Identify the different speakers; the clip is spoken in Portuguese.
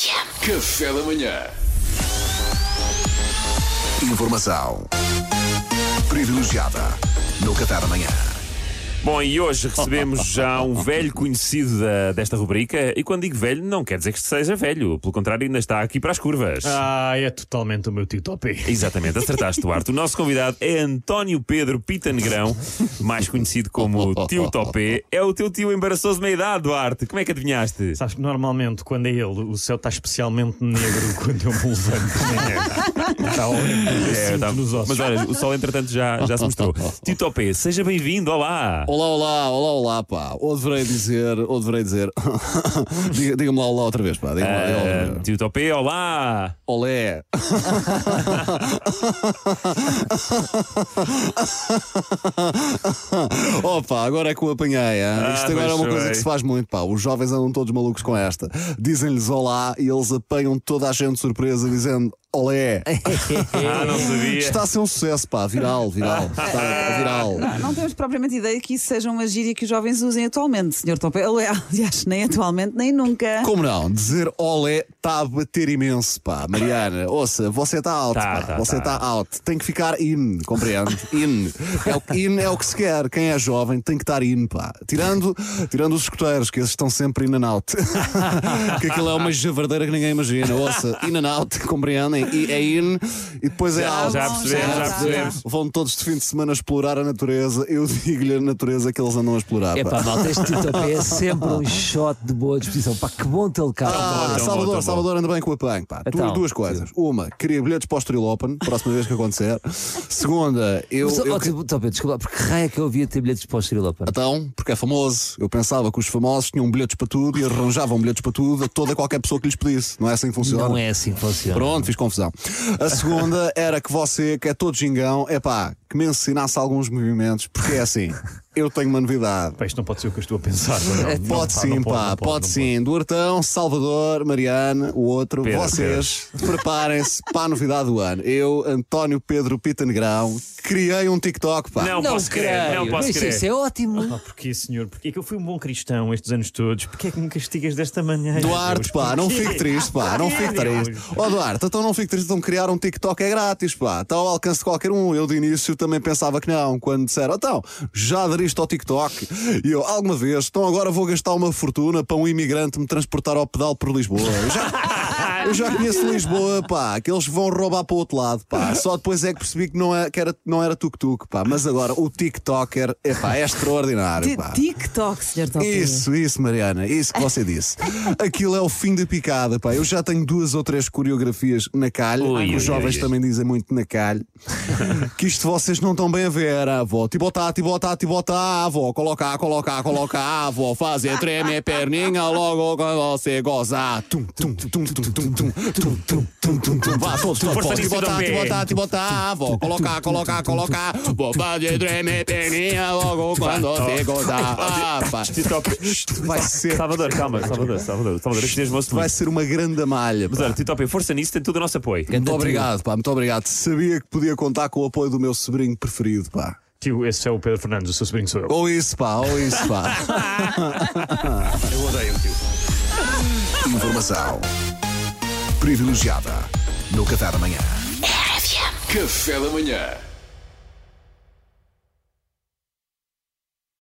Speaker 1: Café da manhã. Informação privilegiada no Café da manhã.
Speaker 2: Bom, e hoje recebemos já um velho conhecido da- desta rubrica. E quando digo velho, não quer dizer que seja velho. Pelo contrário, ainda está aqui para as curvas.
Speaker 3: Ah, é totalmente o meu TikTok.
Speaker 2: Exatamente, acertaste, Duarte. O nosso convidado é António Pedro Pita Negrão, mais conhecido como Tio Topé. É o teu tio embaraçoso de meia idade, Duarte. Como é que adivinhaste?
Speaker 3: Sabes que normalmente, quando é ele, o céu está especialmente negro quando eu me levanto. de manhã. Está horrível.
Speaker 2: É, tá-
Speaker 3: nos ossos.
Speaker 2: Mas olha, o sol entretanto já, já se mostrou. Tio Topé, seja bem-vindo, olá!
Speaker 4: Olá, olá, olá, olá, pá. Ou deverei dizer, ou deverei dizer. Diga- Diga-me lá olá outra vez, pá. Diga-me lá, diga-me lá outra
Speaker 2: Ah, tio Topé, olá!
Speaker 4: Olé. Opa, agora é que o apanhei. hein?
Speaker 2: Ah,
Speaker 4: Isto agora é uma coisa que se faz muito, pá. Os jovens andam todos malucos com esta. Dizem-lhes olá e eles apanham toda a gente de surpresa dizendo olé.
Speaker 2: Ah, não sabia.
Speaker 4: Está a ser um sucesso, pá. Viral, viral. Está viral.
Speaker 5: Não, não temos propriamente ideia que isso seja uma gíria que os jovens usem atualmente, Sr. Topé. Aliás, nem atualmente, nem nunca.
Speaker 4: Como não? Dizer olé está a bater imenso, pá. Mariana, ouça, você está out,
Speaker 2: Tá,
Speaker 4: pá.
Speaker 2: tá,
Speaker 4: você
Speaker 2: tá.
Speaker 4: está out. Tem que ficar in, compreende? In. É o, in é o que se quer. Quem é jovem tem que estar in, pá. Tirando, tirando os escuteiros, que esses estão sempre in and out. que aquilo é uma javardeira que ninguém imagina. Ouça, in and out, compreendem? E é in e depois é out.
Speaker 2: já percebemos,
Speaker 5: já
Speaker 2: percebemos.
Speaker 4: Vão todos de fim de semana explorar a natureza. Eu digo-lhe a natureza que eles andam a explorar.
Speaker 6: É
Speaker 4: pá.
Speaker 6: malta, este TikTok é sempre um shot de boa disposição. Pá, que bom tê-lo cá.
Speaker 4: Ah,
Speaker 2: tão bom, tão
Speaker 4: Salvador,
Speaker 2: bom.
Speaker 4: Salvador, anda bem com o apanho. Pá.
Speaker 6: Então,
Speaker 4: duas coisas. Uma, queria bilhetes para o Estoril Open, próxima vez que acontecer. Segunda, eu.
Speaker 6: Mas,
Speaker 4: eu
Speaker 6: ó,
Speaker 4: que-
Speaker 6: Tó Pedro, desculpa, porque raio é que eu havia ter bilhetes para o Estoril Open?
Speaker 4: Então, porque é famoso. Eu pensava que os famosos tinham bilhetes para tudo e arranjavam bilhetes para tudo a toda qualquer pessoa que lhes pedisse. Não é assim que funciona?
Speaker 6: Não é assim que funciona.
Speaker 4: Pronto, fiz confusão. A segunda era que você, que é todo gingão, é pá, que me ensinasse alguns movimentos, porque é assim, eu tenho uma novidade.
Speaker 3: Pá, isto não pode ser o que eu estou a pensar. Não, não,
Speaker 4: Pode
Speaker 3: pá,
Speaker 4: sim,
Speaker 3: não
Speaker 4: pá, pode,
Speaker 3: não
Speaker 4: sim. Duartão, Salvador, Mariana, o outro,
Speaker 2: Pedro,
Speaker 4: vocês preparem-se para a novidade do ano. Eu, António Pedro Pita Negrão, criei um TikTok, pá.
Speaker 2: Não, posso crer, não posso crer.
Speaker 6: isso é ótimo.
Speaker 3: Pá, porquê, senhor? Porquê que eu fui um bom cristão estes anos todos? Porquê é que me castigas desta maneira?
Speaker 4: Duarte,
Speaker 3: Deus?
Speaker 4: pá, não fique triste, pá, não fique triste. Ó Duarte, então não fique triste, então criar um TikTok é grátis, pá, está ao alcance de qualquer um. Eu de início também pensava que não, quando disseram, então, já aderiste ao TikTok? E eu, alguma vez, então agora vou gastar uma fortuna para um imigrante me transportar ao pedal por Lisboa. Eu já, eu já conheço Lisboa, pá, que eles vão roubar para o outro lado, pá. Só depois é que percebi que não, é, que era, não era tuk-tuk, pá. Mas agora o TikToker, é pá, é extraordinário, pá.
Speaker 5: TikTok, Sr. Topé.
Speaker 4: Isso, isso, Mariana, isso que você disse. Aquilo é o fim da picada, pá. Eu já tenho duas ou três coreografias na calha.
Speaker 2: Ui,
Speaker 4: Os
Speaker 2: ui,
Speaker 4: jovens
Speaker 2: ui.
Speaker 4: também dizem muito na calha. que isto vocês não estão bem a ver, avó. Tibotá, tibotá, tibotá, avó. Colocar, colocar, colocar, avó. Fazer tremer perninha logo quando você gozar. Tum, tum, tum, tum, tum, tum, tum, tum, tum, tum, tum, tum. Vá, todos, todos,
Speaker 2: Força
Speaker 4: todos.
Speaker 2: nisso,
Speaker 4: Tibotá,
Speaker 2: Dom P.
Speaker 4: tibotá, tibotá, avó. Colocar, colocar, colocar. Vou fazer tremer perninha logo quando você gozar. Vai ser
Speaker 2: Salvador, calma, Salvador, Salvador, Salvador, entusiasmou-se
Speaker 4: Vai ser uma grande malha.
Speaker 2: Mas olha, Tio Topé, força nisso, tem todo o nosso apoio.
Speaker 4: Muito obrigado, pá, muito obrigado. Sabia que podia contar com o apoio do meu sobrinho preferido, pá.
Speaker 3: Tio, esse é o Pedro Fernandes, o seu sobrinho sou eu.
Speaker 4: Ou isso, pá, ou isso, pá.
Speaker 2: Eu odeio tio.
Speaker 1: Informação privilegiada no Café da manhã. Café da manhã.